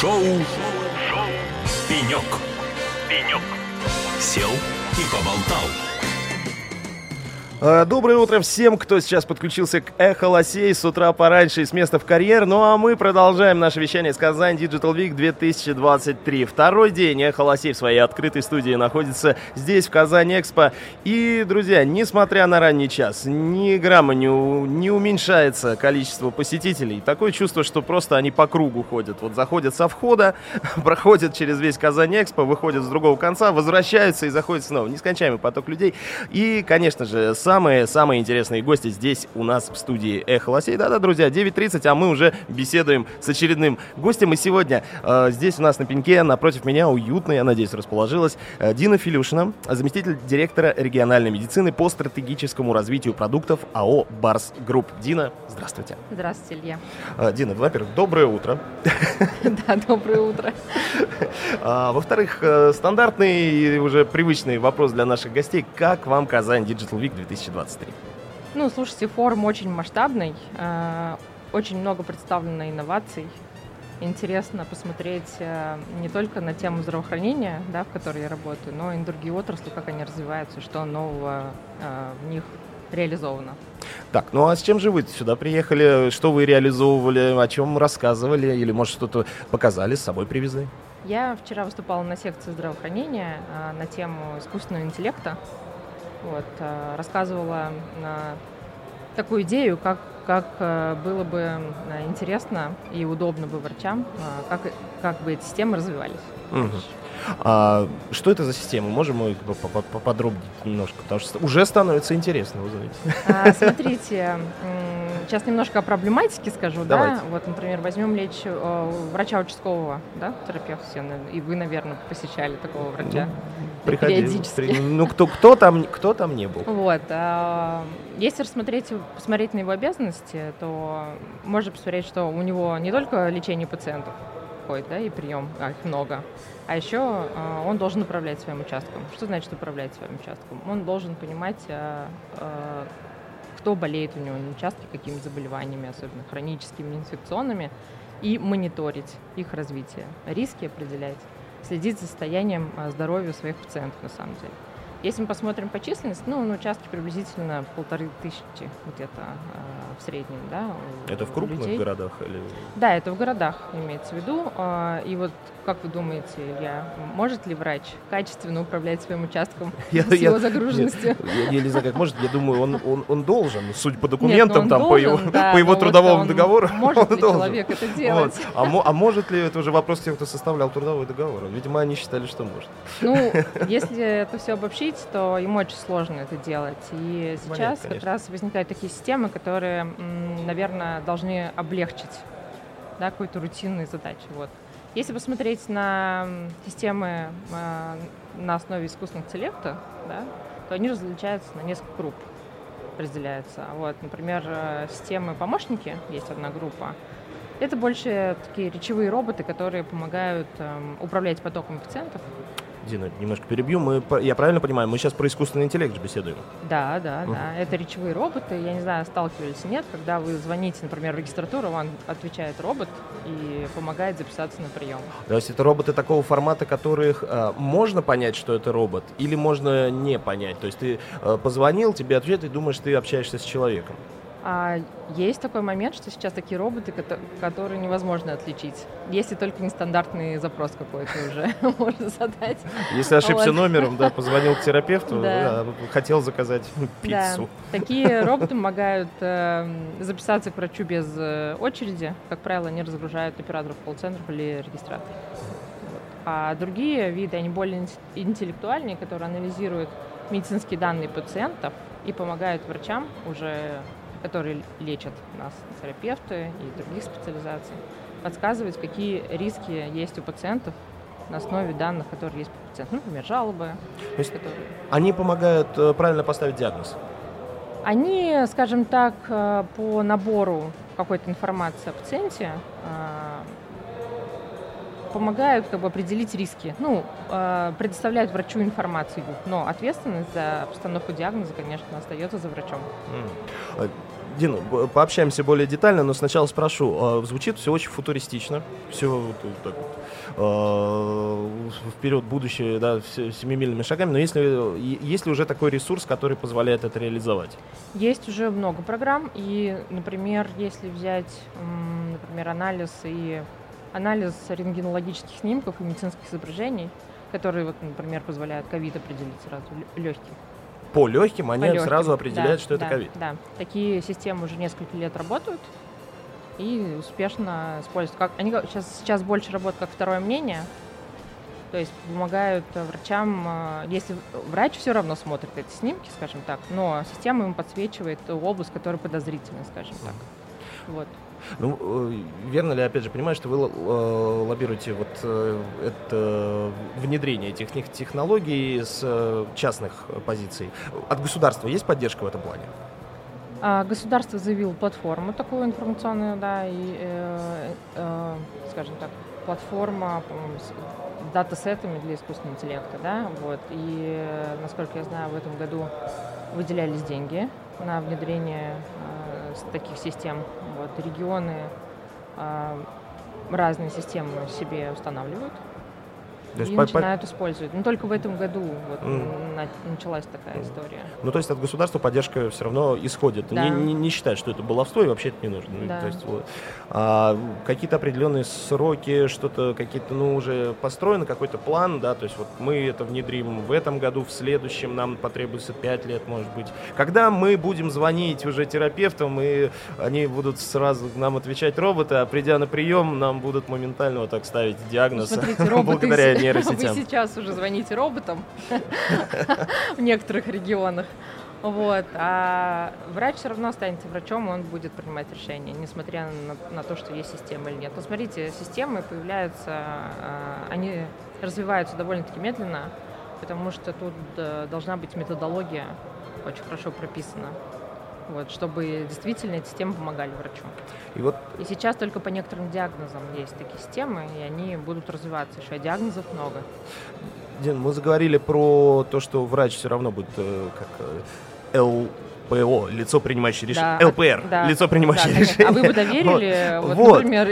Шоу. «Пенек». «Пенек». Сел и поболтал. Э, доброе утро всем, кто сейчас подключился к Эхо Лосей с утра пораньше и с места в карьер. Ну а мы продолжаем наше вещание из Казань Digital Week 2023. Второй день Эхо Лосей в своей открытой студии находится здесь, в Казани Экспо. И, друзья, несмотря на ранний час, ни грамма не, у- не уменьшается количество посетителей. Такое чувство, что просто они по кругу ходят. Вот заходят со входа, проходят через весь Казань Экспо, выходят с другого конца, возвращаются и заходят снова. Нескончаемый поток людей. И, конечно же, самые-самые интересные гости здесь у нас в студии Эхо Лосей. Да-да, друзья, 9.30, а мы уже беседуем с очередным гостем. И сегодня э, здесь у нас на пеньке, напротив меня, уютно, я надеюсь, расположилась, э, Дина Филюшина, заместитель директора региональной медицины по стратегическому развитию продуктов АО «Барс Групп». Дина, здравствуйте. Здравствуйте, Илья. Э, Дина, во-первых, доброе утро. Да, доброе утро. А, во-вторых, э, стандартный и уже привычный вопрос для наших гостей. Как вам Казань Digital Week 2023? Ну, слушайте, форум очень масштабный, э, очень много представлено инноваций. Интересно посмотреть э, не только на тему здравоохранения, да, в которой я работаю, но и на другие отрасли, как они развиваются, что нового э, в них реализовано. Так, ну а с чем же вы сюда приехали? Что вы реализовывали? О чем рассказывали? Или, может, что-то показали, с собой привезли? Я вчера выступала на секции здравоохранения на тему искусственного интеллекта. Вот, э, рассказывала э, такую идею, как, как э, было бы интересно и удобно бы врачам, как, как бы эти системы развивались. Мгм. А, что это за система? Можем мы поподробнее немножко? Потому что уже становится интересно, вы знаете. А, Смотрите, сейчас немножко о проблематике скажу, Давайте. да. Вот, например, возьмем речь э, врача участкового, да, терапевта, и вы, наверное, посещали такого врача. Приходили. Периодически. При- Ну, кто, кто, там, кто там не был? Вот. а, Если рассмотреть, посмотреть на его обязанности, то можно посмотреть, что у него не только лечение пациентов входит, да, и прием, а их много, а еще а, он должен управлять своим участком. Что значит управлять своим участком? Он должен понимать, а, а, кто болеет у него на участке, какими заболеваниями, особенно хроническими, инфекционными, и мониторить их развитие, риски определять, следить за состоянием а, здоровья своих пациентов на самом деле. Если мы посмотрим по численности, ну, на участке приблизительно полторы тысячи где-то а, в среднем, да, Это в крупных людей. городах? Или... Да, это в городах имеется в виду. А, И вот как вы думаете, я, может ли врач качественно управлять своим участком Я- с я- его загруженностью? Я, я не знаю, как может. Я думаю, он, он, он должен, судя по документам, Нет, ну там, по должен, его, да, по его вот трудовому он- договору. Может он ли должен. человек это Вот. делать? А, мо- а может ли, это уже вопрос тех, кто составлял трудовой договор. Видимо, они считали, что может. Ну, если это все обобщить, то им очень сложно это делать. И Понятно, сейчас как конечно. раз возникают такие системы, которые, наверное, должны облегчить да, какую-то рутинную задачу. Вот. Если посмотреть на системы а, на основе искусственного интеллекта, да, то они различаются на несколько групп, разделяются. Вот, например, э, системы помощники, есть одна группа, это больше такие речевые роботы, которые помогают эм, управлять потоком пациентов. Дина, немножко перебью. Мы, я правильно понимаю, мы сейчас про искусственный интеллект же беседуем. Да, да, Мгм. да. Это речевые роботы. Я не знаю, сталкивались или нет, когда вы звоните, например, в регистратуру, вам отвечает робот и помогает записаться на прием. То есть это роботы такого формата, которых э, можно понять, что это робот, или можно не понять. То есть ты э, позвонил, тебе ответ, и думаешь, ты общаешься с человеком. А есть такой момент, что сейчас такие роботы, кото- которые невозможно отличить, если только нестандартный запрос какой-то уже можно задать. Если ошибся Вот. номером, да, позвонил к терапевту, Да. да, хотел заказать пиццу. Да. Такие роботы помогают э, записаться к врачу без э, очереди. Как правило, они разгружают операторов колл-центров или регистраторов. Вот. А другие виды, они более инт- интеллектуальные, которые анализируют медицинские данные пациентов и помогают врачам уже, которые лечат нас, терапевты и других специализаций, подсказывать, какие риски есть у пациентов на основе данных, которые есть по пациенту. Например, жалобы. То есть которые- они помогают э, правильно поставить диагноз. Они, скажем так, э, по набору какой-то информации о пациенте э, помогают как бы определить риски. Ну, предоставляют врачу информацию, но ответственность за постановку диагноза, конечно, остается за врачом. Б- пообщаемся более детально, но сначала спрошу. э, Звучит все очень футуристично, все вот так вот, э, вперед, будущее, да, семимильными шагами, но есть ли, е- есть ли уже такой ресурс, который позволяет это реализовать? Есть уже много программ, и, например, если взять, например, анализ и анализ рентгенологических снимков и медицинских изображений, которые, вот, например, позволяют ковид определить сразу легких. По легким они По легким. сразу определяют, Да, что это да, ковид. Да, такие системы уже несколько лет работают и успешно используют. Как, они сейчас, сейчас больше работают как второе мнение, то есть помогают э, врачам, э, если врач все равно смотрит эти снимки, скажем так, но система ему подсвечивает ту область, которая подозрительна, скажем так. Вот. Ну, э, верно ли, опять же, понимаю, что вы э, лоббируете вот э, это внедрение этих тех- технологий с частных позиций? От государства есть поддержка в этом плане? А, Государство заявило платформу такую информационную, да, и, э, э, скажем так, платформа, с датасетами для искусственного интеллекта, да, вот. И, насколько я знаю, в этом году выделялись деньги на внедрение таких систем. Вот. Регионы э, разные системы себе устанавливают То есть и по- по- начинают использовать. Но только в этом году вот на- началась такая история. Ну, то есть от государства поддержка все равно исходит. Да. Не, не, не считать, что это баловство и вообще это не нужно. Ну, Да. То есть, вот. А, какие-то определенные сроки, что-то какие-то, ну, уже построены, какой-то план, да, то есть вот мы это внедрим в этом году, в следующем нам потребуется 5 лет, может быть. Когда мы будем звонить уже терапевтам, и они будут сразу нам отвечать роботы, а придя на прием, нам будут моментально вот так ставить диагноз Ну, Смотрите, роботы, благодаря нейросетям. вы сейчас уже звоните роботам в некоторых регионах. Вот. А врач все равно останется врачом, он будет принимать решения, несмотря на, на то, что есть система или нет. Но смотрите, системы появляются, а, они развиваются довольно-таки медленно, потому что тут э, должна быть методология очень хорошо прописана. Вот, чтобы действительно эти системы помогали врачу. И вот И сейчас только по некоторым диагнозам есть такие системы, и они будут развиваться еще, диагнозов много. Дин, мы заговорили про то, что врач все равно будет э, как э, ЛПО, лицо принимающее решение. Да, ЛПР, да, лицо принимающее да, решение. А вы бы доверили, вот, Вот. например,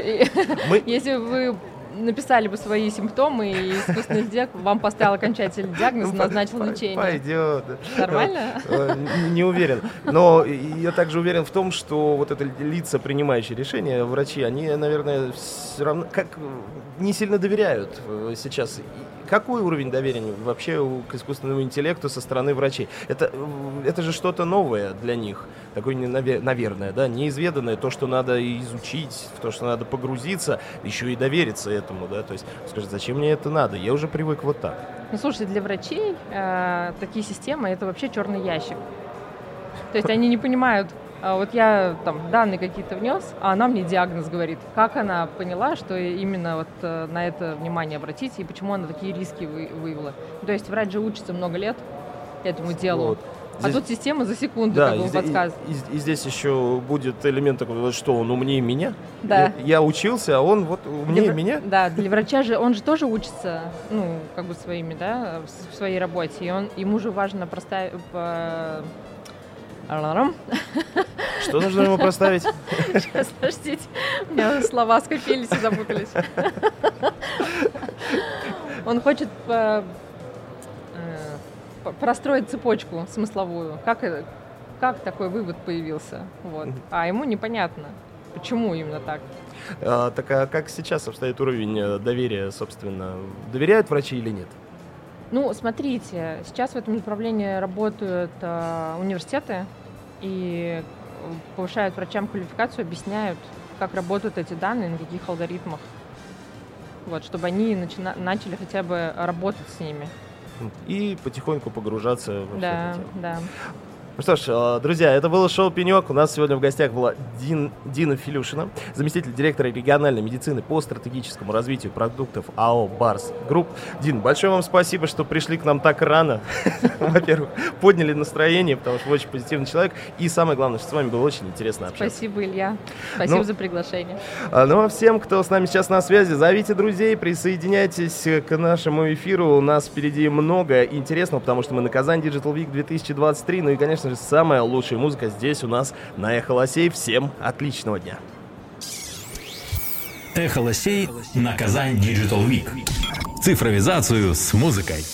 Мы- если вы написали бы свои симптомы, и искусственный интеллект вам поставил окончательный диагноз, Ну, назначил по- лечение. Пойдет. Нормально? Э, Не уверен. Но я также уверен в том, что вот это лица, принимающие решения, врачи, они, наверное, все равно как не сильно доверяют э, сейчас. Какой уровень доверия вообще к искусственному интеллекту со стороны врачей? Это, э, это же что-то новое для них, такое, наверное, да, неизведанное, то, что надо изучить, в то, что надо погрузиться, еще и довериться этому, да, то есть скажет, зачем мне это надо, я уже привык вот так. Ну, слушайте, для врачей э, такие системы это вообще черный ящик. То есть они не понимают, а вот я там данные какие-то внес, а она мне диагноз говорит. Как она поняла, что именно вот э, на это внимание обратить и почему она такие риски вы- выявила? То есть врач же учится много лет этому делу. Вот. А Здесь- тут система за секунду Да, как бы подсказывает. и- и- и здесь еще будет элемент такой, что он умнее меня. Да. Я, я учился, а он вот умнее Для меня. Да, для врача же он же тоже учится, ну, как бы своими, да, в своей работе. И он, ему же важно проставить... Что нужно ему проставить? Сейчас, подождите, у меня слова скопились и запутались. Он хочет э, по- простроить цепочку смысловую. Как, это- как такой вывод появился? Вот. А ему непонятно, почему именно так. А, так а как сейчас обстоит уровень э, доверия, собственно? Доверяют врачи или нет? Ну, смотрите, сейчас в этом направлении работают э, университеты и э, повышают врачам квалификацию, объясняют, как работают эти данные, на каких алгоритмах. Вот, чтобы они начина- начали хотя бы работать с ними. И потихоньку погружаться во Да, это дело. да. Ну что ж, э, друзья, это было шоу «Пенек». У нас сегодня в гостях была Дин- Дина Филюшина, заместитель директора региональной медицины по стратегическому развитию продуктов АО «Барс Групп». Дин, большое вам спасибо, что пришли к нам так рано. Во-первых, подняли настроение, потому что вы очень позитивный человек. И самое главное, что с вами было очень интересно общаться. Спасибо, Илья. Спасибо Ну, за приглашение. А, Ну а всем, кто с нами сейчас на связи, зовите друзей, присоединяйтесь к нашему эфиру. У нас впереди много интересного, потому что мы на Kazan Digital Week 2023. Ну и, конечно, конечно же, самая лучшая музыка здесь у нас на Эхо Лосей. Всем отличного дня! Эхо Лосей на Казань Digital Week. Цифровизацию с музыкой.